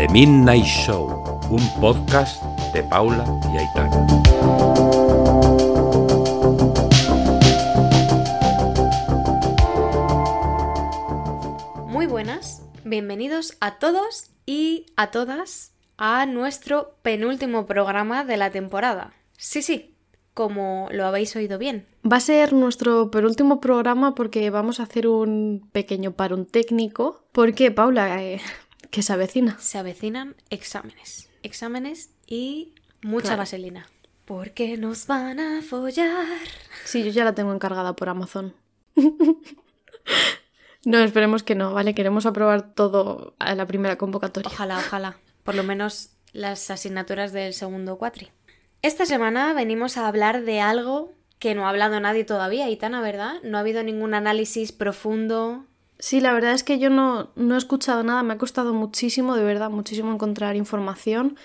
The Midnight Show, un podcast de Paula y Aitana. Muy buenas, bienvenidos a todos y a todas a nuestro penúltimo programa de la temporada. Sí, sí, como lo habéis oído bien. Va a ser nuestro penúltimo programa porque vamos a hacer un pequeño parón técnico. ¿Por qué, Paula? Eh, que se avecina. Se avecinan exámenes. Exámenes y mucha Claro. vaselina. Porque nos van a follar. Sí, yo ya la tengo encargada por Amazon. no, esperemos que no, ¿vale? Queremos aprobar todo a la primera convocatoria. Ojalá, ojalá. Por lo menos las asignaturas del segundo cuatri. Esta semana venimos a hablar de algo que no ha hablado nadie todavía, Itana, ¿verdad? No ha habido ningún análisis profundo. Sí, la verdad es que yo no, no he escuchado nada, me ha costado muchísimo, de verdad, muchísimo encontrar información.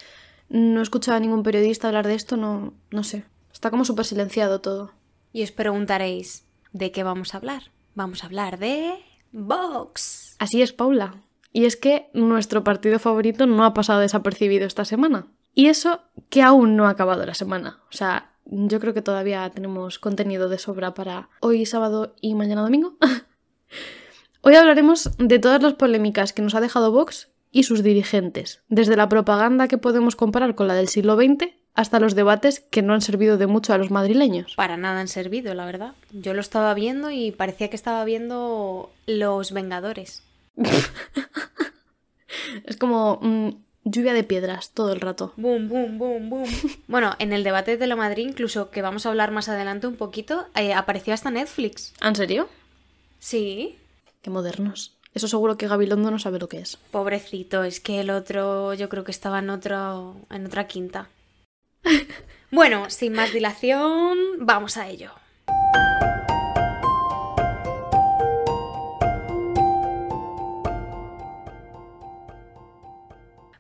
No he escuchado a ningún periodista hablar de esto, no, no sé. Está como súper silenciado todo. Y os preguntaréis, ¿de qué vamos a hablar? Vamos a hablar de Vox. Así es, Paula. Y es que nuestro partido favorito no ha pasado desapercibido esta semana. Y eso que aún no ha acabado la semana. O sea, yo creo que todavía tenemos contenido de sobra para hoy sábado y mañana domingo. hoy hablaremos de todas las polémicas que nos ha dejado Vox y sus dirigentes, desde la propaganda que podemos comparar con la del siglo XX hasta los debates que no han servido de mucho a los madrileños. Para nada han servido, la verdad. Yo lo estaba viendo y parecía que estaba viendo Los Vengadores. Es como mm, lluvia de piedras todo el rato. Boom, boom, boom, boom. Bueno, en el debate de lo Madrid, incluso que vamos a hablar más adelante un poquito, eh, apareció hasta Netflix. ¿En serio? Sí. Qué modernos. Eso seguro que Gabilondo no sabe lo que es. Pobrecito, es que el otro yo creo que estaba en otro en otra quinta. Bueno, sin más dilación, vamos a ello.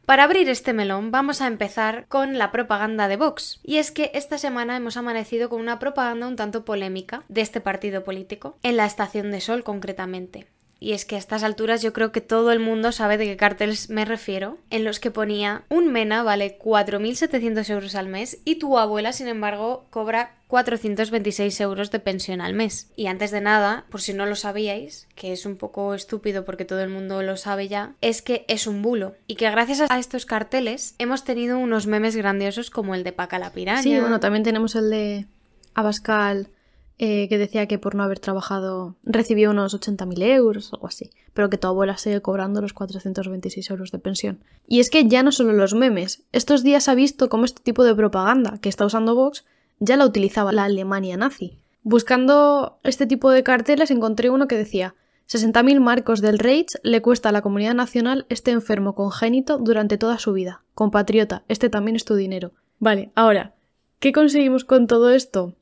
Para abrir este melón vamos a empezar con la propaganda de Vox. Y es que esta semana hemos amanecido con una propaganda un tanto polémica de este partido político, en la Estación de Sol concretamente. Y es que a estas alturas yo creo que todo el mundo sabe de qué carteles me refiero, en los que ponía un MENA vale 4.700 euros al mes y tu abuela, sin embargo, cobra 426 euros de pensión al mes. Y antes de nada, por si no lo sabíais, que es un poco estúpido porque todo el mundo lo sabe ya, es que es un bulo. Y que gracias a estos carteles hemos tenido unos memes grandiosos como el de Paca la Piraña. Sí, bueno, también tenemos el de Abascal, eh, que decía que por no haber trabajado recibió unos 80.000 euros, algo así, pero que tu abuela sigue cobrando los 426 euros de pensión. Y es que ya no solo los memes, estos días ha visto cómo este tipo de propaganda que está usando Vox ya la utilizaba la Alemania nazi. Buscando este tipo de carteles encontré uno que decía 60.000 marcos del Reich le cuesta a la comunidad nacional este enfermo congénito durante toda su vida. Compatriota, este también es tu dinero. Vale, ahora, ¿qué conseguimos con todo esto?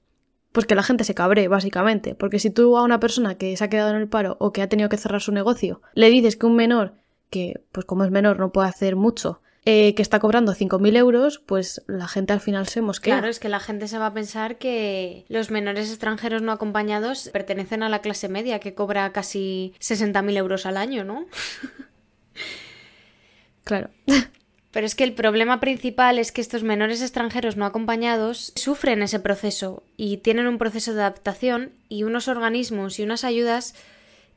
Pues que la gente se cabre, básicamente. Porque si tú a una persona que se ha quedado en el paro o que ha tenido que cerrar su negocio le dices que un menor, que pues como es menor no puede hacer mucho, eh, que está cobrando 5.000 euros, pues la gente al final se mosquea. Claro, es que la gente se va a pensar que los menores extranjeros no acompañados pertenecen a la clase media que cobra casi 60.000 euros al año, ¿no? Claro. Pero es que el problema principal es que estos menores extranjeros no acompañados sufren ese proceso y tienen un proceso de adaptación y unos organismos y unas ayudas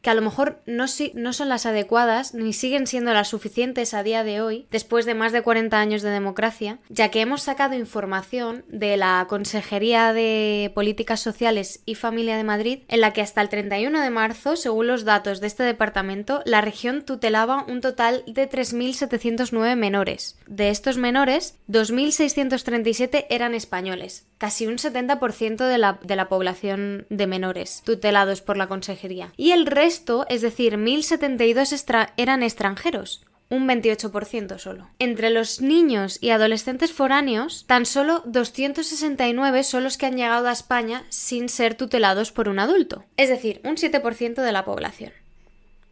que a lo mejor no, son las adecuadas ni siguen siendo las suficientes a día de hoy, después de más de 40 años de democracia, ya que hemos sacado información de la Consejería de Políticas Sociales y Familia de Madrid, en la que hasta el 31 de marzo, según los datos de este departamento, la región tutelaba un total de 3.709 menores. De estos menores, 2.637 eran españoles, casi un 70% de la, de la población de menores tutelados por la consejería. Y el resto, es decir, 1.072 extra- eran extranjeros. Un 28% solo. Entre los niños y adolescentes foráneos, tan solo 269 son los que han llegado a España sin ser tutelados por un adulto. Es decir, un 7% de la población.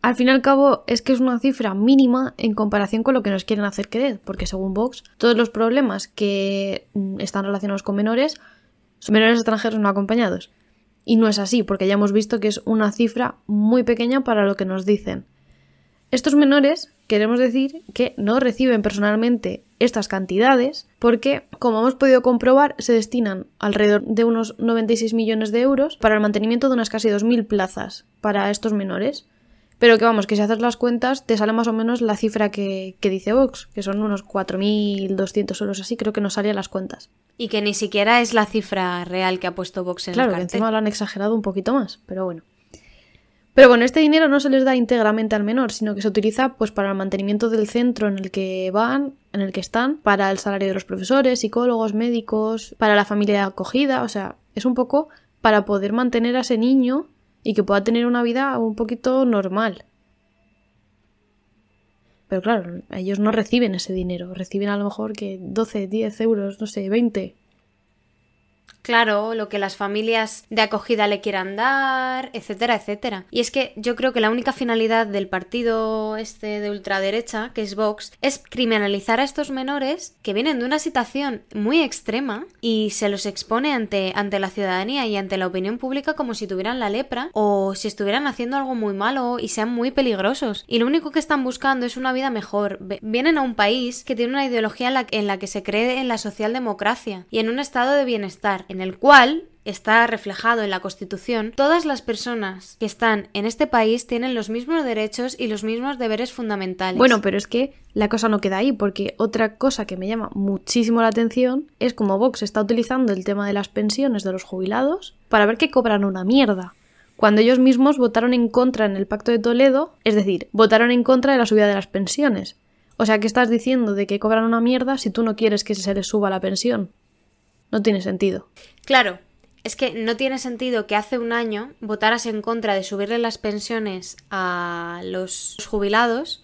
Al fin y al cabo, es que es una cifra mínima en comparación con lo que nos quieren hacer creer, porque según Vox, todos los problemas que mm, están relacionados con menores son menores extranjeros no acompañados. Y no es así, porque ya hemos visto que es una cifra muy pequeña para lo que nos dicen. Estos menores, queremos decir que no reciben personalmente estas cantidades porque, como hemos podido comprobar, se destinan alrededor de unos 96 millones de euros para el mantenimiento de unas casi 2.000 plazas para estos menores. Pero que vamos, que si haces las cuentas te sale más o menos la cifra que, dice Vox, que son unos 4.200 euros así, creo que nos salían las cuentas. Y que ni siquiera es la cifra real que ha puesto Vox en claro, el Claro, que encima lo han exagerado un poquito más, pero bueno. Pero bueno, este dinero no se les da íntegramente al menor, sino que se utiliza pues para el mantenimiento del centro en el que van, en el que están, para el salario de los profesores, psicólogos, médicos, para la familia acogida, o sea, es un poco para poder mantener a ese niño y que pueda tener una vida un poquito normal. Pero claro, ellos no reciben ese dinero, reciben a lo mejor que 12, 10 euros, no sé, 20. Claro, lo que las familias de acogida le quieran dar, etcétera, etcétera. Y es que yo creo que la única finalidad del partido este de ultraderecha, que es Vox, es criminalizar a estos menores que vienen de una situación muy extrema y se los expone ante, ante la ciudadanía y ante la opinión pública como si tuvieran la lepra o si estuvieran haciendo algo muy malo y sean muy peligrosos. Y lo único que están buscando es una vida mejor. Vienen a un país que tiene una ideología en la, en la que se cree en la socialdemocracia y en un estado de bienestar en el cual está reflejado en la Constitución, todas las personas que están en este país tienen los mismos derechos y los mismos deberes fundamentales. Bueno, pero es que la cosa no queda ahí, porque otra cosa que me llama muchísimo la atención es como Vox está utilizando el tema de las pensiones de los jubilados para ver que cobran una mierda. Cuando ellos mismos votaron en contra en el Pacto de Toledo, es decir, votaron en contra de la subida de las pensiones. O sea, ¿qué estás diciendo de que cobran una mierda si tú no quieres que se les suba la pensión? No tiene sentido. Claro, es que no tiene sentido que hace un año votaras en contra de subirle las pensiones a los jubilados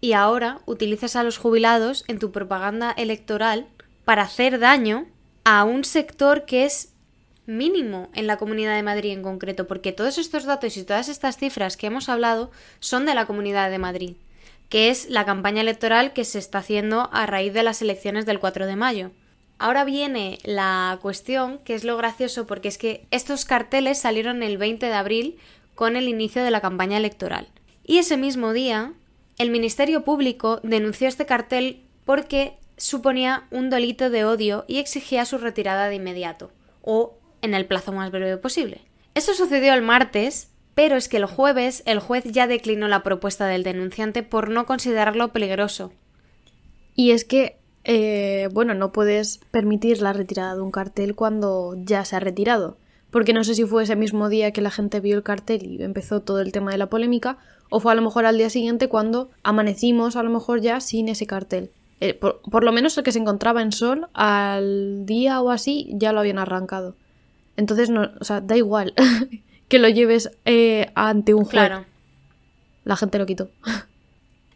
y ahora utilices a los jubilados en tu propaganda electoral para hacer daño a un sector que es mínimo en la Comunidad de Madrid en concreto, porque todos estos datos y todas estas cifras que hemos hablado son de la Comunidad de Madrid, que es la campaña electoral que se está haciendo a raíz de las elecciones del 4 de mayo. Ahora viene la cuestión, que es lo gracioso, porque es que estos carteles salieron el 20 de abril con el inicio de la campaña electoral. Y ese mismo día, el Ministerio Público denunció este cartel porque suponía un delito de odio y exigía su retirada de inmediato, o en el plazo más breve posible. Eso sucedió el martes, pero es que el jueves el juez ya declinó la propuesta del denunciante por no considerarlo peligroso. Y es que eh, bueno, no puedes permitir la retirada de un cartel cuando ya se ha retirado. Porque no sé si fue ese mismo día que la gente vio el cartel y empezó todo el tema de la polémica, o fue a lo mejor al día siguiente cuando amanecimos a lo mejor ya sin ese cartel. Eh, por, lo menos el que se encontraba en sol, al día o así ya lo habían arrancado. Entonces, no, o sea, da igual que lo lleves eh, ante un juez. Claro. La gente lo quitó.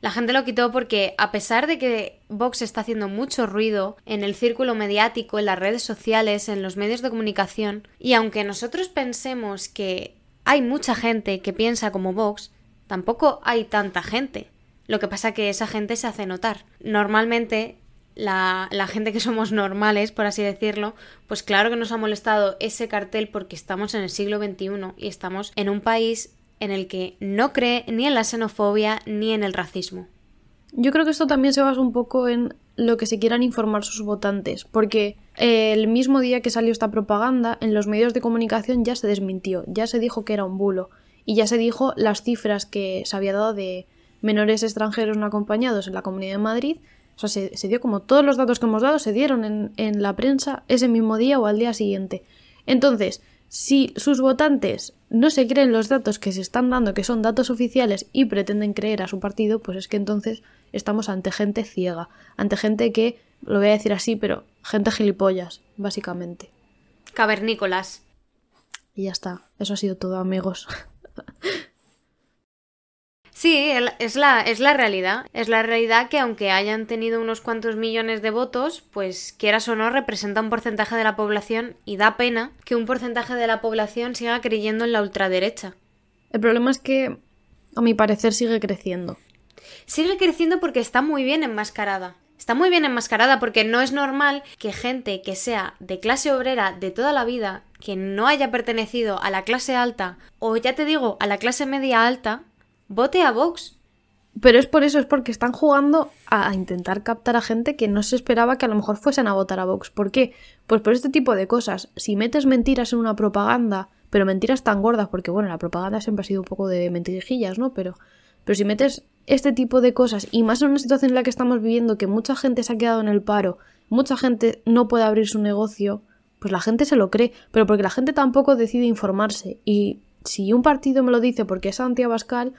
La gente lo quitó porque, a pesar de que Vox está haciendo mucho ruido en el círculo mediático, en las redes sociales, en los medios de comunicación, y aunque nosotros pensemos que hay mucha gente que piensa como Vox, tampoco hay tanta gente. Lo que pasa que esa gente se hace notar. Normalmente la, gente que somos normales, por así decirlo, pues claro que nos ha molestado ese cartel porque estamos en el siglo XXI y estamos en un país en el que no cree ni en la xenofobia ni en el racismo. Yo creo que esto también se basa un poco en lo que se quieran informar sus votantes, porque eh, el mismo día que salió esta propaganda, en los medios de comunicación ya se desmintió, ya se dijo que era un bulo, y ya se dijo las cifras que se había dado de menores extranjeros no acompañados en la Comunidad de Madrid, o sea, se, dio como todos los datos que hemos dado se dieron en, en la prensa ese mismo día o al día siguiente. Entonces, si sus votantes no se creen los datos que se están dando, que son datos oficiales, y pretenden creer a su partido, pues es que entonces estamos ante gente ciega, ante gente que, lo voy a decir así, pero gente gilipollas, básicamente. Cavernícolas. Y ya está. Eso ha sido todo, amigos. Sí, es la, es la realidad. Es la realidad que aunque hayan tenido unos cuantos millones de votos, pues quieras o no, representa un porcentaje de la población y da pena que un porcentaje de la población siga creyendo en la ultraderecha. El problema es que, a mi parecer, sigue creciendo. Sigue creciendo porque está muy bien enmascarada. Está muy bien enmascarada porque no es normal que gente que sea de clase obrera de toda la vida, que no haya pertenecido a la clase alta o ya te digo, a la clase media alta, vote a Vox. Pero es por eso, es porque están jugando a intentar captar a gente que no se esperaba que a lo mejor fuesen a votar a Vox. ¿Por qué? Pues por este tipo de cosas. Si metes mentiras en una propaganda, pero mentiras tan gordas, porque bueno, la propaganda siempre ha sido un poco de mentirijillas, ¿no? Pero, pero si metes este tipo de cosas, y más en una situación en la que estamos viviendo, que mucha gente se ha quedado en el paro, mucha gente no puede abrir su negocio, pues la gente se lo cree, pero porque la gente tampoco decide informarse. Y si un partido me lo dice porque es anti-Abascal,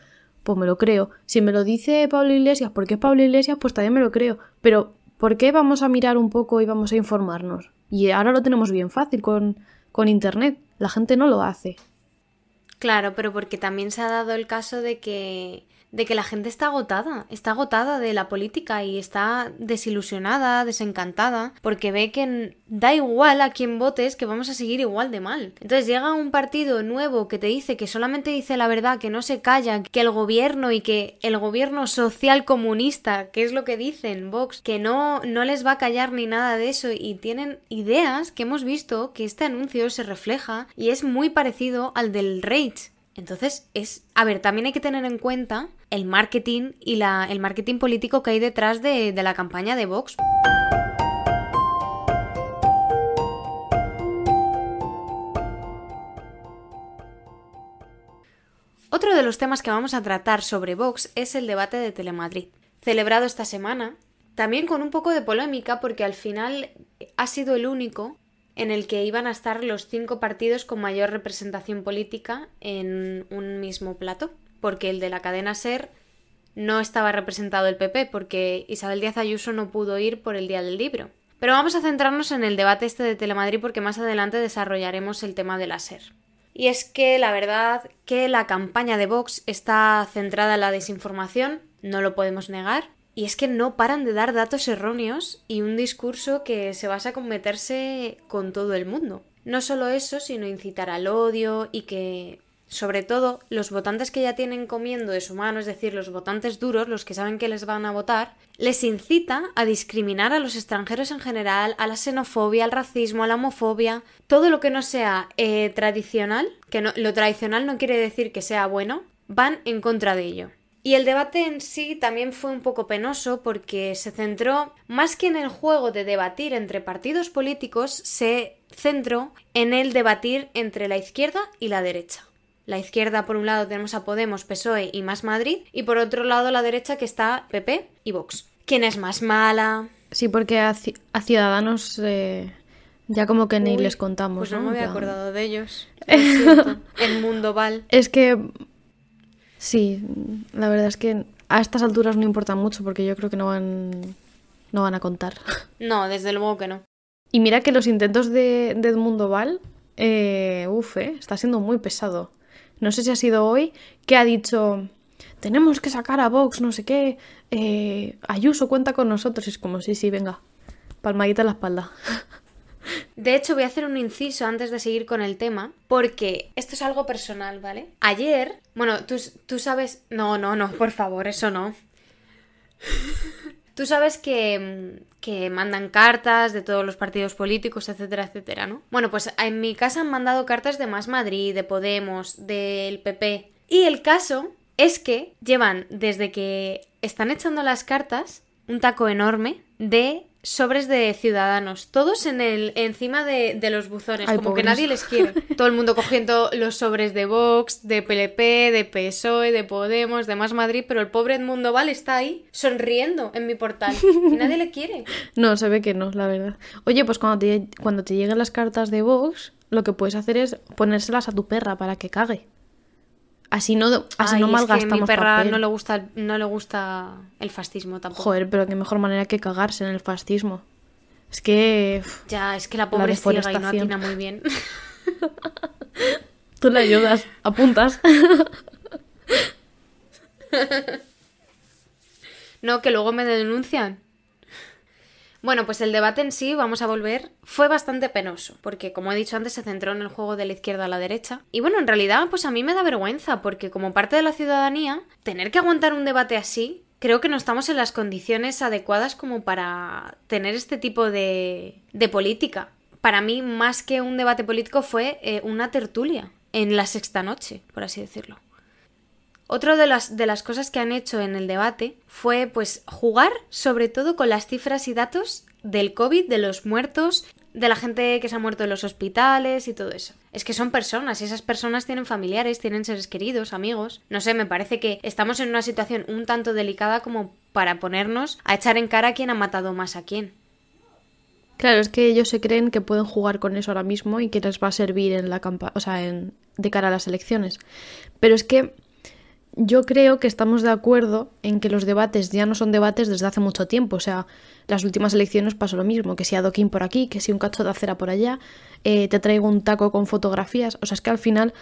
pues me lo creo. Si me lo dice Pablo Iglesias porque es Pablo Iglesias, pues también me lo creo. Pero, ¿por qué vamos a mirar un poco y vamos a informarnos? Y ahora lo tenemos bien fácil con, con Internet. La gente no lo hace. Claro, pero porque también se ha dado el caso de que de que la gente está agotada, está agotada de la política y está desilusionada, desencantada, porque ve que da igual a quien votes, que vamos a seguir igual de mal. Entonces llega un partido nuevo que te dice que solamente dice la verdad, que no se calla, que el gobierno y que el gobierno social comunista, que es lo que dicen Vox, que no, no les va a callar ni nada de eso y tienen ideas que hemos visto que este anuncio se refleja y es muy parecido al del Rage entonces, es. A ver, también hay que tener en cuenta el marketing y la, el marketing político que hay detrás de, de la campaña de Vox. Otro de los temas que vamos a tratar sobre Vox es el debate de Telemadrid, celebrado esta semana, también con un poco de polémica porque al final ha sido el único en el que iban a estar los cinco partidos con mayor representación política en un mismo plato, porque el de la cadena SER no estaba representado el PP, porque Isabel Díaz Ayuso no pudo ir por el Día del Libro. Pero vamos a centrarnos en el debate este de Telemadrid porque más adelante desarrollaremos el tema de la SER. Y es que la verdad que la campaña de Vox está centrada en la desinformación, no lo podemos negar, y es que no paran de dar datos erróneos y un discurso que se basa en meterse con todo el mundo. No solo eso, sino incitar al odio y que, sobre todo, los votantes que ya tienen comiendo de su mano, es decir, los votantes duros, los que saben que les van a votar, les incita a discriminar a los extranjeros en general, a la xenofobia, al racismo, a la homofobia, todo lo que no sea eh, tradicional, que no, lo tradicional no quiere decir que sea bueno, van en contra de ello. Y el debate en sí también fue un poco penoso porque se centró, más que en el juego de debatir entre partidos políticos, se centró en el debatir entre la izquierda y la derecha. La izquierda, por un lado, tenemos a Podemos, PSOE y Más Madrid, y por otro lado, la derecha, que está PP y Vox. ¿Quién es más mala? Sí, porque a, Ciudadanos eh, ya como que ni les contamos. Pues no, me había acordado de ellos. el mundo val. Es que Sí, la verdad es que a estas alturas no importa mucho porque yo creo que no van, no van a contar. No, desde luego que no. Y mira que los intentos de, Edmundo Val, eh, uf, eh, está siendo muy pesado. No sé si ha sido hoy que ha dicho, tenemos que sacar a Vox, no sé qué, eh, Ayuso cuenta con nosotros. es como, sí, sí, venga, palmadita en la espalda. De hecho, voy a hacer un inciso antes de seguir con el tema, porque esto es algo personal, ¿vale? Ayer, bueno, tú, tú sabes... No, no, no, por favor, eso no. Tú sabes que, que, mandan cartas de todos los partidos políticos, etcétera, etcétera, ¿no? Bueno, pues en mi casa han mandado cartas de Más Madrid, de Podemos, del PP. Y el caso es que llevan, desde que están echando las cartas, un taco enorme de sobres de ciudadanos, todos en el encima de, los buzones, como que nadie les quiere. Todo el mundo cogiendo los sobres de Vox, de PLP, de PSOE, de Podemos, de Más Madrid, pero el pobre Edmundo Val está ahí sonriendo en mi portal y nadie le quiere. No, se ve que no, la verdad. Oye, pues cuando te, cuando te lleguen las cartas de Vox, lo que puedes hacer es ponérselas a tu perra para que cague. Así no, así no malgastamos mi perra no le gusta no le gusta el fascismo tampoco. Joder, pero qué mejor manera que cagarse en el fascismo. Es que ya, es que la pobre la ciega y no atina muy bien. Tú le ayudas, apuntas. no, que luego me denuncian. Bueno, pues el debate en sí, vamos a volver, fue bastante penoso, porque como he dicho antes, se centró en el juego de la izquierda a la derecha. Y bueno, en realidad, pues a mí me da vergüenza, porque como parte de la ciudadanía, tener que aguantar un debate así, creo que no estamos en las condiciones adecuadas como para tener este tipo de, de política. Para mí, más que un debate político, fue eh, una tertulia en la sexta noche, por así decirlo. Otra de las, de las cosas que han hecho en el debate fue pues jugar sobre todo con las cifras y datos del COVID, de los muertos, de la gente que se ha muerto en los hospitales y todo eso. Es que son personas y esas personas tienen familiares, tienen seres queridos, amigos. No sé, me parece que estamos en una situación un tanto delicada como para ponernos a echar en cara quién ha matado más a quién. Claro, es que ellos se creen que pueden jugar con eso ahora mismo y que les va a servir en la campa o sea, en, de cara a las elecciones. Pero es que yo creo que estamos de acuerdo en que los debates ya no son debates desde hace mucho tiempo. O sea, las últimas elecciones pasó lo mismo, que si adoquín por aquí, que si un cacho de acera por allá, eh, te traigo un taco con fotografías. O sea, es que al final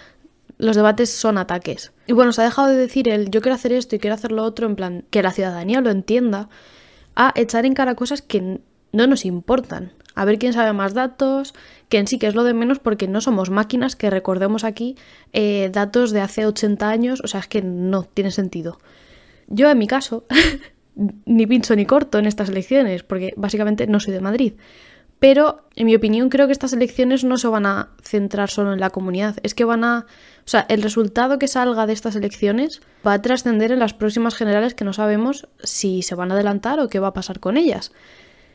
los debates son ataques. Y bueno, se ha dejado de decir el yo quiero hacer esto y quiero hacer lo otro, en plan, que la ciudadanía lo entienda, a echar en cara cosas que no nos importan. A ver quién sabe más datos, que sí que es lo de menos porque no somos máquinas que recordemos aquí eh, datos de hace 80 años, o sea, es que no tiene sentido. Yo en mi caso, ni pincho ni corto en estas elecciones, porque básicamente no soy de Madrid. Pero, en mi opinión, creo que estas elecciones no se van a centrar solo en la comunidad. Es que van a. O sea, el resultado que salga de estas elecciones va a trascender en las próximas generales que no sabemos si se van a adelantar o qué va a pasar con ellas.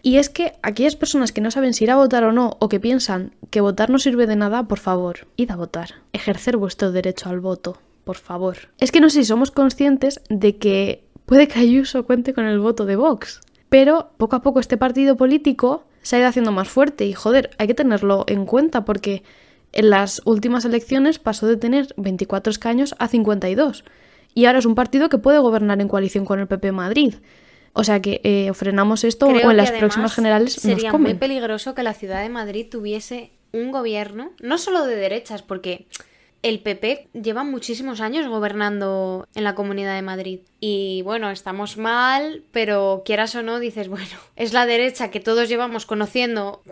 Y es que aquellas personas que no saben si ir a votar o no, o que piensan que votar no sirve de nada, por favor, id a votar. Ejercer vuestro derecho al voto, por favor. Es que no sé si somos conscientes de que puede que Ayuso cuente con el voto de Vox. Pero poco a poco este partido político se ha ido haciendo más fuerte y joder, hay que tenerlo en cuenta porque en las últimas elecciones pasó de tener 24 escaños a 52 y ahora es un partido que puede gobernar en coalición con el PP Madrid. O sea que eh, frenamos esto o en las próximas generales sería nos muy peligroso que la ciudad de Madrid tuviese un gobierno, no solo de derechas, porque el PP lleva muchísimos años gobernando en la Comunidad de Madrid. Y bueno, estamos mal, pero quieras o no, dices, bueno, es la derecha que todos llevamos conociendo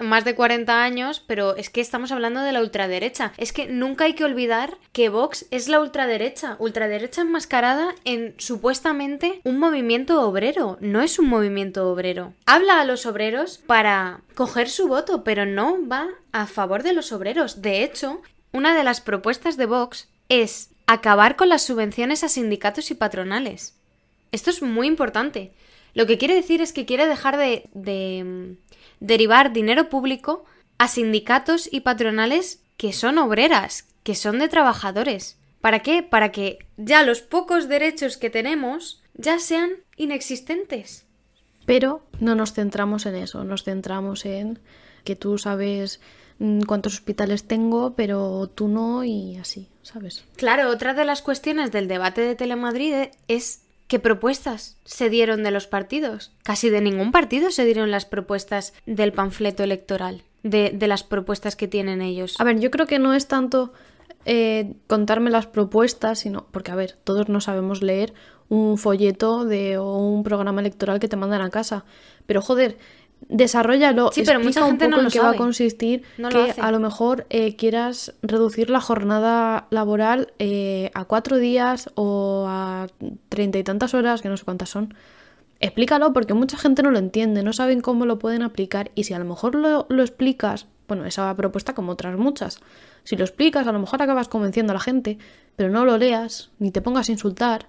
más de 40 años, pero es que estamos hablando de la ultraderecha. Es que nunca hay que olvidar que Vox es la ultraderecha, ultraderecha enmascarada en supuestamente un movimiento obrero, no es un movimiento obrero. Habla a los obreros para coger su voto, pero no va a favor de los obreros. De hecho, una de las propuestas de Vox es acabar con las subvenciones a sindicatos y patronales. Esto es muy importante. Lo que quiere decir es que quiere dejar de, mm, derivar dinero público a sindicatos y patronales que son obreras, que son de trabajadores. ¿Para qué? Para que ya los pocos derechos que tenemos ya sean inexistentes. Pero no nos centramos en eso, nos centramos en que tú sabes cuántos hospitales tengo, pero tú no y así, ¿sabes? Claro, otra de las cuestiones del debate de Telemadrid es qué propuestas se dieron de los partidos. Casi de ningún partido se dieron las propuestas del panfleto electoral, de, las propuestas que tienen ellos. A ver, yo creo que no es tanto eh, contarme las propuestas, sino porque, a ver, todos no sabemos leer un folleto de o un programa electoral que te mandan a casa. Pero joder, desarrollalo, sí, pero mucha gente un no en qué va a consistir que a lo mejor eh, quieras reducir la jornada laboral eh, a cuatro días o a treinta y tantas horas, que no sé cuántas son. Explícalo porque mucha gente no lo entiende, no saben cómo lo pueden aplicar y si a lo mejor lo, lo explicas, bueno, esa propuesta como otras muchas, si lo explicas a lo mejor acabas convenciendo a la gente, pero no lo leas, ni te pongas a insultar,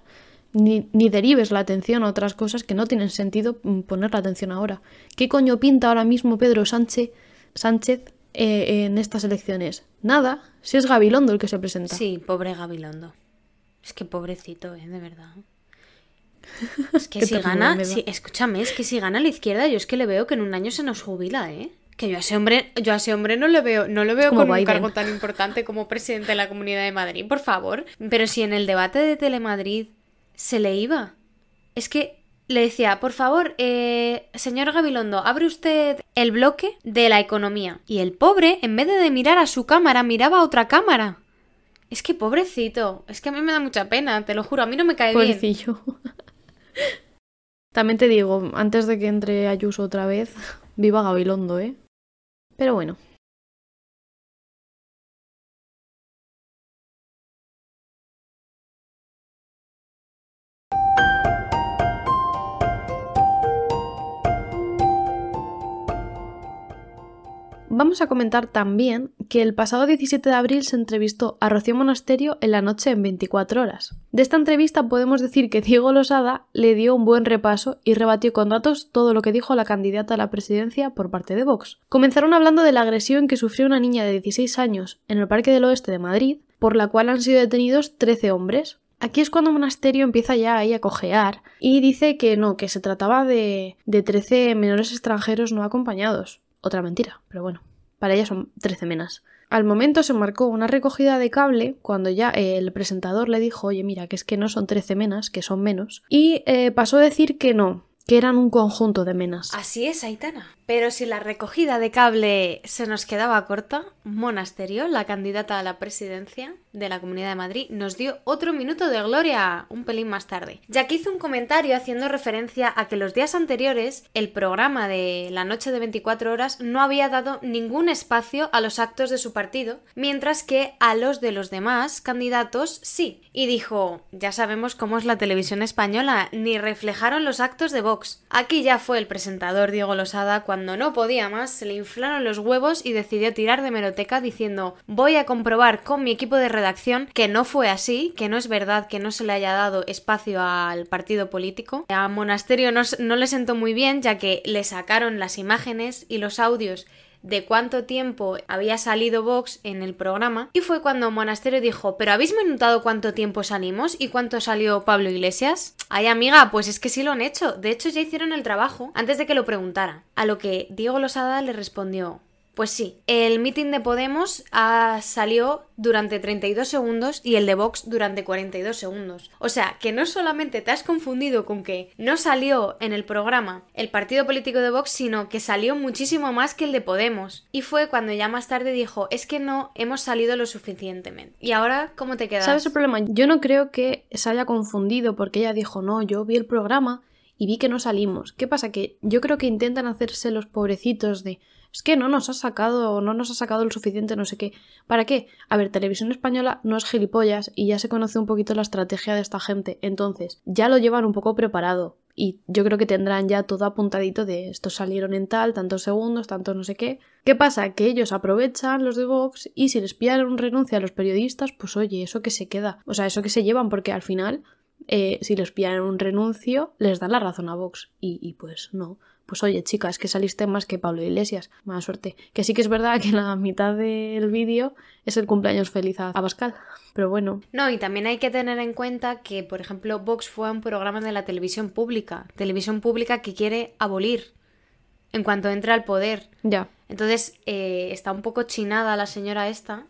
ni, ni, derives la atención a otras cosas que no tienen sentido mm, poner la atención ahora. ¿Qué coño pinta ahora mismo Pedro Sánchez, Sánchez eh, en estas elecciones? Nada, si es Gabilondo el que se presenta. Sí, pobre Gabilondo. Es que pobrecito, ¿eh? De verdad. Es que si gana, escúchame, es que si gana la izquierda, yo es que le veo que en un año se nos jubila, ¿eh? Que yo a ese hombre, yo a ese hombre no le veo, no lo veo con un cargo tan importante como presidente de la Comunidad de Madrid, por favor. Pero si en el debate de Telemadrid se le iba. Es que le decía, por favor, eh, señor Gabilondo, abre usted el bloque de la economía. Y el pobre, en vez de mirar a su cámara, miraba a otra cámara. Es que pobrecito, es que a mí me da mucha pena, te lo juro, a mí no me cae Pobrecillo. También te digo, antes de que entre Ayuso otra vez, viva Gabilondo, ¿eh? Pero bueno. Vamos a comentar también que el pasado 17 de abril se entrevistó a Rocío Monasterio en la noche en 24 horas. De esta entrevista podemos decir que Diego Losada le dio un buen repaso y rebatió con datos todo lo que dijo la candidata a la presidencia por parte de Vox. Comenzaron hablando de la agresión que sufrió una niña de 16 años en el Parque del Oeste de Madrid, por la cual han sido detenidos 13 hombres. Aquí es cuando Monasterio empieza ya ahí a cojear y dice que no, que se trataba de, de 13 menores extranjeros no acompañados. Otra mentira, pero bueno, para ella son 13 menas. Al momento se marcó una recogida de cable cuando ya el presentador le dijo, oye, mira, que es que no son 13 menas, que son menos. Y eh, pasó a decir que no, que eran un conjunto de menas. Así es, Aitana. Pero si la recogida de cable se nos quedaba corta, Monasterio, la candidata a la presidencia de la Comunidad de Madrid, nos dio otro minuto de gloria un pelín más tarde, ya que hizo un comentario haciendo referencia a que los días anteriores el programa de la noche de 24 horas no había dado ningún espacio a los actos de su partido, mientras que a los de los demás candidatos sí. Y dijo, ya sabemos cómo es la televisión española, ni reflejaron los actos de Vox. Aquí ya fue el presentador Diego Losada cuando no podía más, se le inflaron los huevos y decidió tirar de meroteca diciendo voy a comprobar con mi equipo de redacción que no fue así, que no es verdad que no se le haya dado espacio al partido político. A Monasterio no le sentó muy bien ya que le sacaron las imágenes y los audios de cuánto tiempo había salido Vox en el programa y fue cuando Monasterio dijo, pero ¿habéis notado cuánto tiempo salimos y cuánto salió Pablo Iglesias? Ay amiga, pues es que sí lo han hecho, de hecho ya hicieron el trabajo antes de que lo preguntara. A lo que Diego Losada le respondió, pues sí, el meeting de Podemos salió durante 32 segundos y el de Vox durante 42 segundos. O sea, que no solamente te has confundido con que no salió en el programa el partido político de Vox, sino que salió muchísimo más que el de Podemos. Y fue cuando ya más tarde dijo, es que no hemos salido lo suficientemente. ¿Y ahora cómo te quedas? ¿Sabes el problema? Yo no creo que se haya confundido porque ella dijo, no, yo vi el programa y vi que no salimos. ¿Qué pasa? Que yo creo que intentan hacerse los pobrecitos de es que no nos ha sacado, no nos ha sacado lo suficiente, no sé qué. ¿Para qué? A ver, televisión española no es gilipollas y ya se conoce un poquito la estrategia de esta gente. Entonces, ya lo llevan un poco preparado. Y yo creo que tendrán ya todo apuntadito de estos salieron en tal, tantos segundos, tantos no sé qué. ¿Qué pasa? Que ellos aprovechan los de Vox y si les pillan un renuncia a los periodistas, pues oye, eso que se queda. O sea, eso que se llevan, porque al final, eh, si les pillan un renuncio, les dan la razón a Vox. Y, y pues no pues oye, chica, es que saliste más que Pablo Iglesias, mala suerte. Que sí que es verdad que la mitad del vídeo es el cumpleaños feliz a Pascal, pero bueno. No, y también hay que tener en cuenta que, por ejemplo, Vox fue un programa de la televisión pública, televisión pública que quiere abolir en cuanto entra al poder. Ya. Entonces, eh, está un poco chinada la señora esta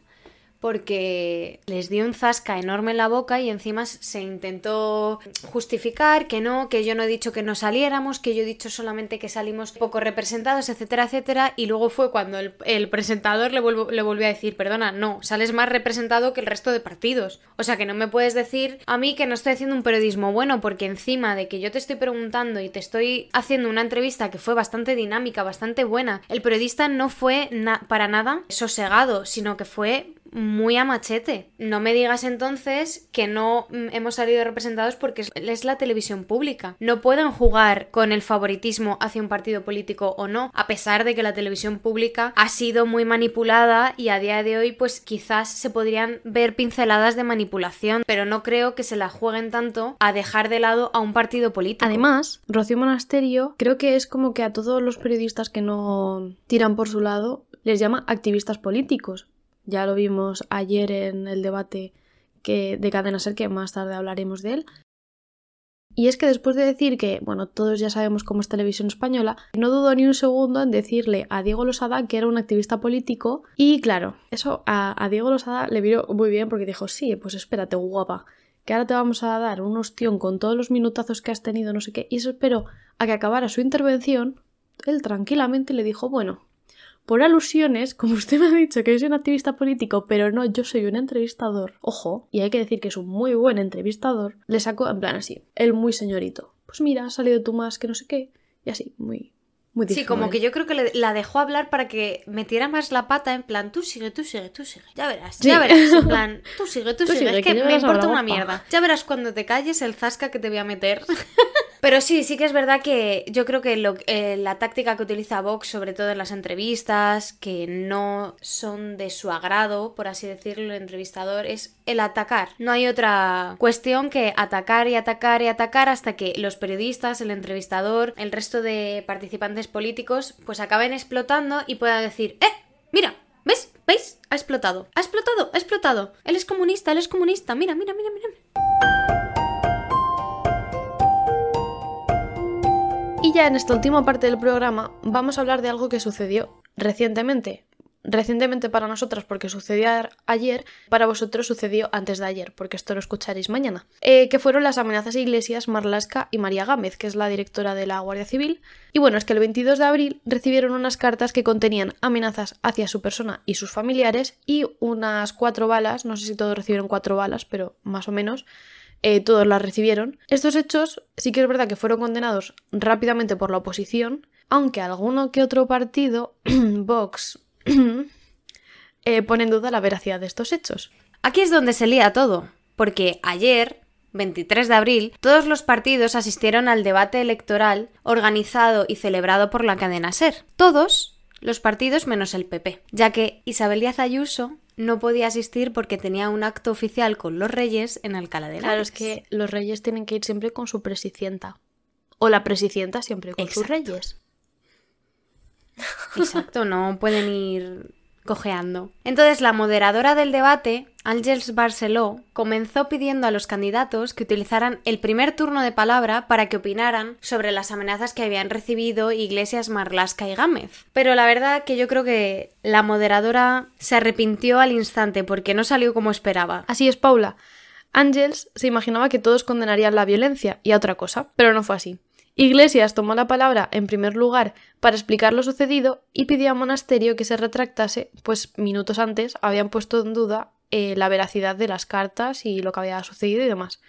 porque les dio un zasca enorme en la boca y encima se intentó justificar que no, que yo no he dicho que no saliéramos, que yo he dicho solamente que salimos poco representados, etcétera, etcétera, y luego fue cuando el, presentador le, le volvió a decir, perdona, no, sales más representado que el resto de partidos. O sea que no me puedes decir a mí que no estoy haciendo un periodismo bueno, porque encima de que yo te estoy preguntando y te estoy haciendo una entrevista que fue bastante dinámica, bastante buena, el periodista no fue para nada sosegado, sino que fue muy a machete. No me digas entonces que no mm, hemos salido representados porque es la televisión pública. No pueden jugar con el favoritismo hacia un partido político o no, a pesar de que la televisión pública ha sido muy manipulada y a día de hoy pues quizás se podrían ver pinceladas de manipulación, pero no creo que se la jueguen tanto a dejar de lado a un partido político. Además, Rocío Monasterio creo que es como que a todos los periodistas que no tiran por su lado les llama activistas políticos, ya lo vimos ayer en el debate que, de Cadena Ser, que más tarde hablaremos de él. Y es que después de decir que, bueno, todos ya sabemos cómo es televisión española, no dudo ni un segundo en decirle a Diego Losada que era un activista político. Y claro, eso a, Diego Losada le vio muy bien porque dijo, sí, pues espérate, guapa, que ahora te vamos a dar un ostión con todos los minutazos que has tenido, no sé qué. Y eso espero a que acabara su intervención. Él tranquilamente le dijo, bueno, por alusiones, como usted me ha dicho que soy un activista político, pero no, yo soy un entrevistador, ojo, y hay que decir que es un muy buen entrevistador, le sacó en plan así, el muy señorito. Pues mira, ha salido tú más que no sé qué, y así, muy, muy Sí, como que yo creo que la dejó hablar para que metiera más la pata, en plan, tú sigue, tú sigue, tú sigue, ya verás, ya verás, en plan, tú sigue, tú, sigue, es que, me importa una mierda. Ya verás cuando te calles el zasca que te voy a meter. Pero sí, sí que es verdad que yo creo que eh, la táctica que utiliza Vox, sobre todo en las entrevistas, que no son de su agrado, por así decirlo, el entrevistador, es el atacar. No hay otra cuestión que atacar y atacar y atacar hasta que los periodistas, el entrevistador, el resto de participantes políticos, pues acaben explotando y puedan decir, ¡eh! Mira, ¿ves? ¿Veis? Ha explotado. Ha explotado, ha explotado. Él es comunista, él es comunista. Mira, mira, mira, mira. Y ya en esta última parte del programa vamos a hablar de algo que sucedió recientemente. Recientemente para nosotras porque sucedió ayer, para vosotros sucedió antes de ayer, porque esto lo escucharéis mañana. Eh, que fueron las amenazas a Iglesias, Marlasca y María Gámez, que es la directora de la Guardia Civil. Y bueno, es que el 22 de abril recibieron unas cartas que contenían amenazas hacia su persona y sus familiares y unas cuatro balas, no sé si todos recibieron cuatro balas, pero más o menos, eh, todos las recibieron. Estos hechos sí que es verdad que fueron condenados rápidamente por la oposición, aunque alguno que otro partido, Vox, eh, pone en duda la veracidad de estos hechos. Aquí es donde se lía todo, porque ayer, 23 de abril, todos los partidos asistieron al debate electoral organizado y celebrado por la cadena SER. Todos los partidos menos el PP, ya que Isabel Díaz Ayuso no podía asistir porque tenía un acto oficial con los reyes en Alcalá de Henares. Claro, es que los reyes tienen que ir siempre con su presicienta. O la presicienta siempre con sus reyes. Exacto, no pueden ir cojeando. Entonces, la moderadora del debate, Ángels Barceló, comenzó pidiendo a los candidatos que utilizaran el primer turno de palabra para que opinaran sobre las amenazas que habían recibido Iglesias, Marlasca y Gámez. Pero la verdad que yo creo que la moderadora se arrepintió al instante porque no salió como esperaba. Así es, Paula. Ángels se imaginaba que todos condenarían la violencia y a otra cosa, pero no fue así. Iglesias tomó la palabra en primer lugar para explicar lo sucedido y pidió a Monasterio que se retractase, pues minutos antes habían puesto en duda eh, la veracidad de las cartas y lo que había sucedido y demás.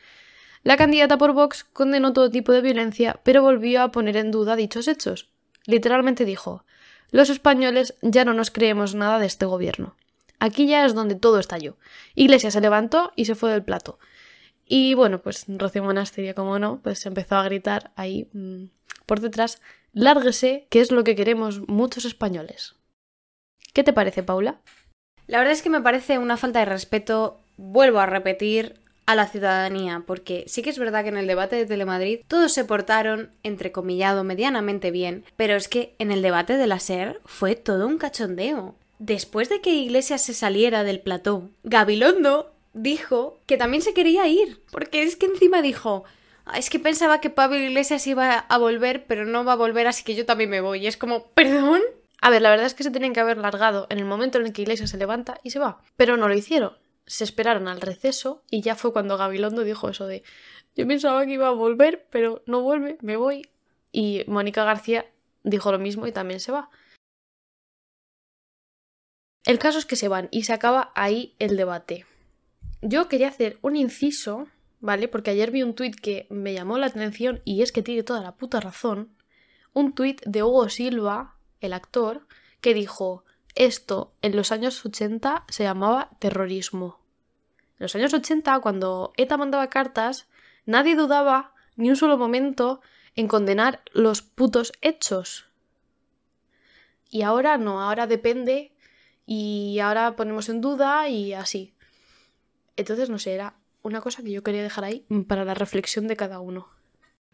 La candidata por Vox condenó todo tipo de violencia, pero volvió a poner en duda dichos hechos. Literalmente dijo: Los españoles ya no nos creemos nada de este gobierno. Aquí ya es donde todo estalló. Iglesias se levantó y se fue del plato. Y bueno, pues Rocío Monasterio, como no, pues empezó a gritar ahí mm, por detrás, lárguese, que es lo que queremos muchos españoles. ¿Qué te parece, Paula? La verdad es que me parece una falta de respeto, vuelvo a repetir, a la ciudadanía, porque sí que es verdad que en el debate de Telemadrid todos se portaron, entrecomillado, medianamente bien, pero es que en el debate de la SER fue todo un cachondeo. Después de que Iglesias se saliera del plató, Gabilondo dijo que también se quería ir, porque es que encima dijo, "Ah, es que pensaba que Pablo Iglesias iba a volver, pero no va a volver, así que yo también me voy. Y es como, ¿perdón? A ver, la verdad es que se tenían que haber largado en el momento en el que Iglesias se levanta y se va. Pero no lo hicieron. Se esperaron al receso y ya fue cuando Gabilondo dijo eso de yo pensaba que iba a volver, pero no vuelve, me voy. Y Mónica García dijo lo mismo y también se va. El caso es que se van y se acaba ahí el debate. Yo quería hacer un inciso, ¿vale? Porque ayer vi un tuit que me llamó la atención y es que tiene toda la puta razón. Un tuit de Hugo Silva, el actor, que dijo, esto en los años 80 se llamaba terrorismo. En los años 80, cuando ETA mandaba cartas, nadie dudaba ni un solo momento en condenar los putos hechos. Y ahora no, ahora depende y ahora ponemos en duda y así. Entonces, no sé, era una cosa que yo quería dejar ahí para la reflexión de cada uno.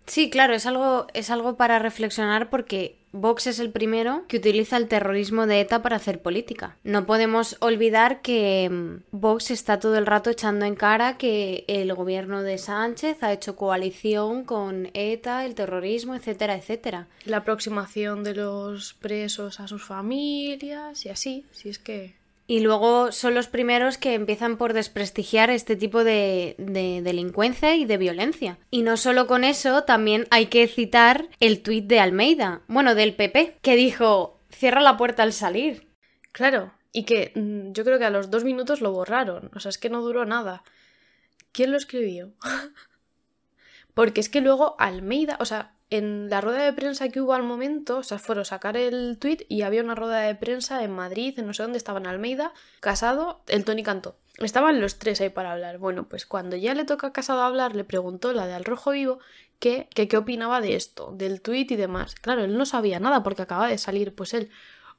Sí, claro, es algo, es algo para reflexionar porque Vox es el primero que utiliza el terrorismo de ETA para hacer política. No podemos olvidar que mm, Vox está todo el rato echando en cara que el gobierno de Sánchez ha hecho coalición con ETA, el terrorismo, etcétera, etcétera. La aproximación de los presos a sus familias y así, si es que... Y luego son los primeros que empiezan por desprestigiar este tipo de, de, delincuencia y de violencia. Y no solo con eso, también hay que citar el tuit de Almeida, bueno, del PP, que dijo, cierra la puerta al salir. Claro, y que mm, yo creo que a los dos minutos lo borraron, o sea, es que no duró nada. ¿Quién lo escribió? Porque es que luego Almeida, o sea, en la rueda de prensa que hubo al momento, o sea, fueron a sacar el tuit y había una rueda de prensa en Madrid, en no sé dónde estaba en Almeida, casado, el Tony Cantó. estaban los tres ahí para hablar. Bueno, pues cuando ya le toca a Casado hablar, le preguntó la de Al Rojo Vivo que, qué opinaba de esto, del tuit y demás. Claro, él no sabía nada porque acaba de salir, pues él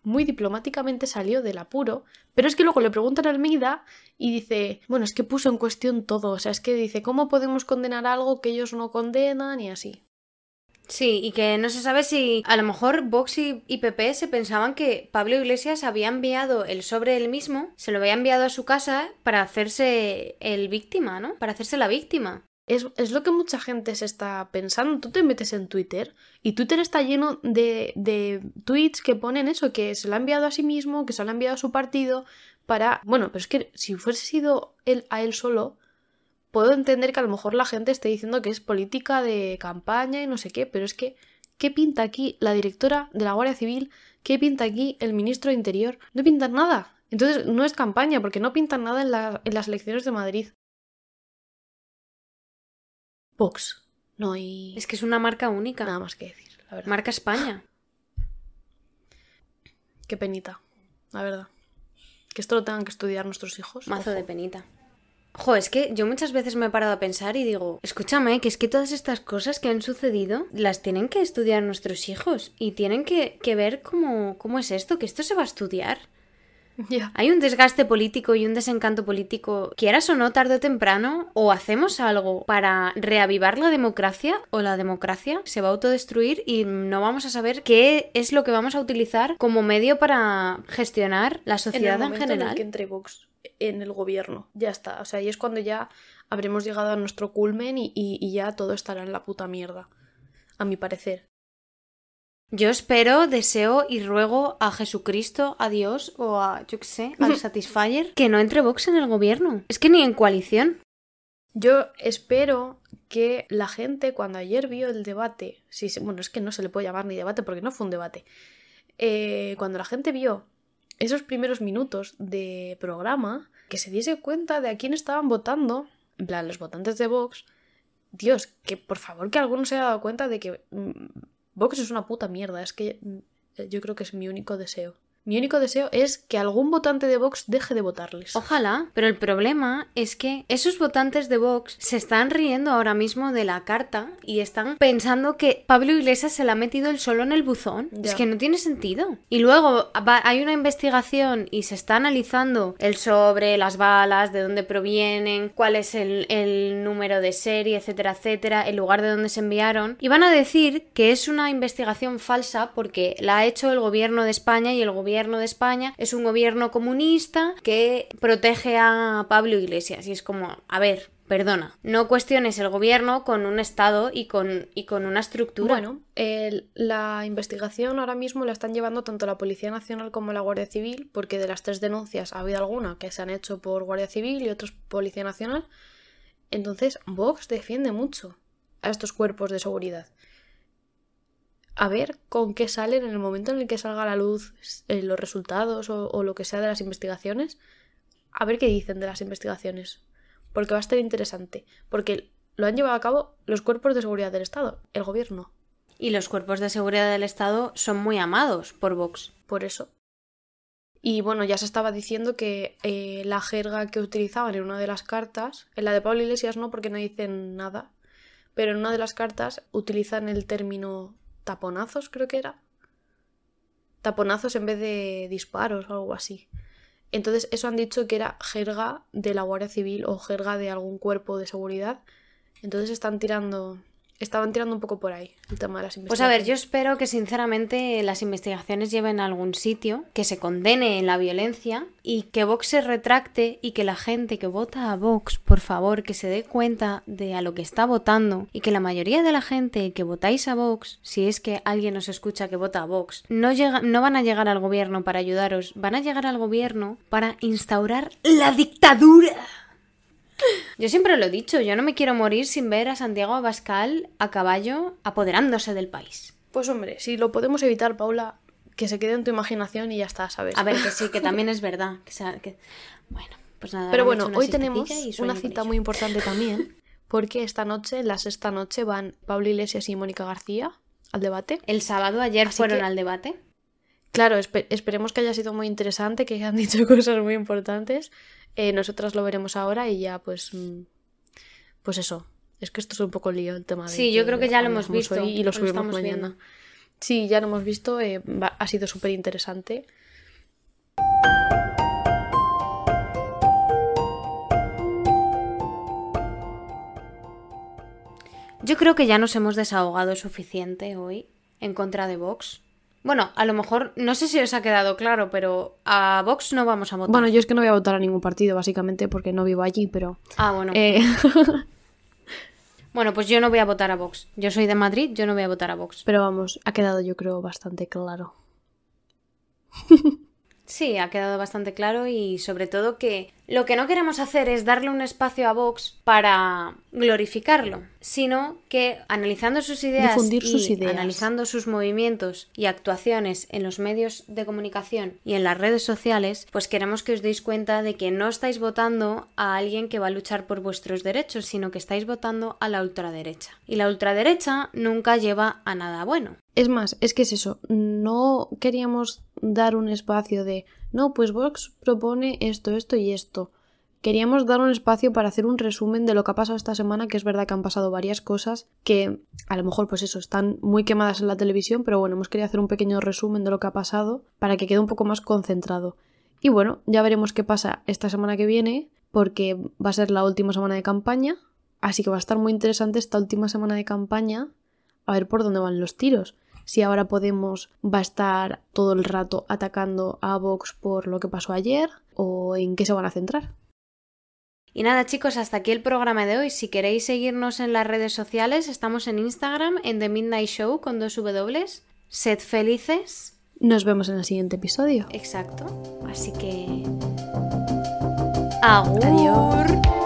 muy diplomáticamente salió del apuro, pero es que luego le preguntan a Almeida y dice, bueno, es que puso en cuestión todo, o sea, es que dice, ¿cómo podemos condenar algo que ellos no condenan y así? Sí, y que no se sabe si a lo mejor Vox y, y PP se pensaban que Pablo Iglesias había enviado el sobre él mismo, se lo había enviado a su casa para hacerse el víctima, ¿no? Para hacerse la víctima. Es, es lo que mucha gente se está pensando. Tú te metes en Twitter y Twitter está lleno de, de tweets que ponen eso, que se lo ha enviado a sí mismo, que se lo ha enviado a su partido para... Bueno, pero es que si fuese sido él a él solo, puedo entender que a lo mejor la gente esté diciendo que es política de campaña y no sé qué, pero es que, ¿qué pinta aquí la directora de la Guardia Civil? ¿Qué pinta aquí el ministro de Interior? No pintan nada. Entonces no es campaña, porque no pintan nada en, la- en las elecciones de Madrid. Vox. No hay Es que es una marca única. nada más que decir, la verdad. Marca España. Qué penita, la verdad. Que esto lo tengan que estudiar nuestros hijos. Mazo ojo. de penita. Jo, es que yo muchas veces me he parado a pensar y digo, escúchame, que es que todas estas cosas que han sucedido las tienen que estudiar nuestros hijos y tienen que, que ver cómo, cómo es esto, que esto se va a estudiar. Ya. Hay un desgaste político y un desencanto político, quieras o no, tarde o temprano, o hacemos algo para reavivar la democracia, o la democracia se va a autodestruir y no vamos a saber qué es lo que vamos a utilizar como medio para gestionar la En el sociedad en, general. el que entre Vox en el gobierno. Ya está. O sea, y es cuando ya habremos llegado a nuestro culmen y, y- y ya todo estará en la puta mierda. A mi parecer. Yo espero, deseo y ruego a Jesucristo, a Dios o a, yo qué sé, al Satisfyer, que no entre Vox en el gobierno. Es que ni en coalición. Yo espero que la gente, cuando ayer vio el debate, sí, sí, bueno, es que no se le puede llamar ni debate porque no fue un debate, Eh, cuando la gente vio esos primeros minutos de programa, que se diese cuenta de a quién estaban votando, en plan, los votantes de Vox, Dios, que por favor que alguno se haya dado cuenta de que mm, Vox es una puta mierda, es que mm, yo creo que es mi único deseo. Mi único deseo es que algún votante de Vox deje de votarles. Ojalá, pero el problema es que esos votantes de Vox se están riendo ahora mismo de la carta y están pensando que Pablo Iglesias se la ha metido él solo en el buzón. Ya. Es que no tiene sentido. Y luego va- hay una investigación y se está analizando el sobre, las balas, de dónde provienen, cuál es el, el número de serie, etcétera, etcétera, el lugar de donde se enviaron. Y van a decir que es una investigación falsa porque la ha hecho el gobierno de España y el gobierno de España es un gobierno comunista que protege a Pablo Iglesias. Y es como, a ver, perdona, no cuestiones el gobierno con un Estado y con, y con una estructura. Bueno, la investigación ahora mismo la están llevando tanto la Policía Nacional como la Guardia Civil, porque de las tres denuncias ha habido alguna que se han hecho por Guardia Civil y otros Policía Nacional. Entonces, Vox defiende mucho a estos cuerpos de seguridad. A ver con qué salen en el momento en el que salga a la luz eh, los resultados o, o lo que sea de las investigaciones. A ver qué dicen de las investigaciones. Porque va a estar interesante. Porque lo han llevado a cabo los cuerpos de seguridad del Estado, el gobierno. Y los cuerpos de seguridad del Estado son muy amados por Vox. Por eso. Y bueno, ya se estaba diciendo que eh, la jerga que utilizaban en una de las cartas, en la de Pablo Iglesias no, porque no dicen nada, pero en una de las cartas utilizan el término taponazos, creo que era. Taponazos en vez de disparos o algo así. Entonces, eso han dicho que era jerga de la Guardia Civil o jerga de algún cuerpo de seguridad. Entonces están tirando. Estaban tirando un poco por ahí el tema de las investigaciones. Pues a ver, yo espero que sinceramente las investigaciones lleven a algún sitio, que se condene la violencia y que Vox se retracte y que la gente que vota a Vox, por favor, que se dé cuenta de a lo que está votando y que la mayoría de la gente que votáis a Vox, si es que alguien os escucha que vota a Vox, no, llega, no van a llegar al gobierno para ayudaros, van a llegar al gobierno para instaurar la dictadura. Yo siempre lo he dicho, yo no me quiero morir sin ver a Santiago Abascal a caballo apoderándose del país. Pues hombre, si lo podemos evitar, Paula, que se quede en tu imaginación y ya está, ¿sabes? A ver, que sí, que también es verdad. Que sea- que- Bueno, pues nada. Pero bueno, hoy tenemos una cita muy importante también, porque esta noche, la sexta noche, van Pablo Iglesias y Mónica García al debate. El sábado, ayer Así fueron que- al debate. Claro, espe- esperemos que haya sido muy interesante, que hayan dicho cosas muy importantes. Eh, nosotras lo veremos ahora y ya, pues. mm, Pues eso. Es que esto es un poco lío el tema de. Sí, yo creo que ya lo hemos visto, y lo subimos mañana. viendo. Sí, ya lo hemos visto. eh, va- ha sido súper interesante. Yo creo que ya nos hemos desahogado suficiente hoy en contra de Vox. Bueno, a lo mejor, no sé si os ha quedado claro, pero a Vox no vamos a votar. Bueno, yo es que no voy a votar a ningún partido, básicamente, porque no vivo allí, pero. Ah, bueno. eh, Bueno, pues yo no voy a votar a Vox. Yo soy de Madrid, yo no voy a votar a Vox. pero vamos, ha quedado, yo creo, bastante claro. Sí, ha quedado bastante claro y sobre todo que lo que no queremos hacer es darle un espacio a Vox para glorificarlo, sino que analizando sus ideas Difundir y sus ideas. analizando sus movimientos y actuaciones en los medios de comunicación y en las redes sociales, pues queremos que os deis cuenta de que no estáis votando a alguien que va a luchar por vuestros derechos, sino que estáis votando a la ultraderecha. Y la ultraderecha nunca lleva a nada bueno. Es más, es que es eso, no queríamos dar un espacio de, no, pues Vox propone esto, esto y esto. Queríamos dar un espacio para hacer un resumen de lo que ha pasado esta semana, que es verdad que han pasado varias cosas que a lo mejor pues eso, están muy quemadas en la televisión, pero bueno, hemos querido hacer un pequeño resumen de lo que ha pasado para que quede un poco más concentrado. Y bueno, ya veremos qué pasa esta semana que viene, porque va a ser la última semana de campaña, así que va a estar muy interesante esta última semana de campaña a ver por dónde van los tiros. Si ahora Podemos va a estar todo el rato atacando a Vox por lo que pasó ayer o en qué se van a centrar. Y nada chicos, hasta aquí el programa de hoy. Si queréis seguirnos en las redes sociales, estamos en Instagram en The Midnight Show con dos W. Sed felices. Nos vemos en el siguiente episodio. Exacto. Así que... Agur. Adiós.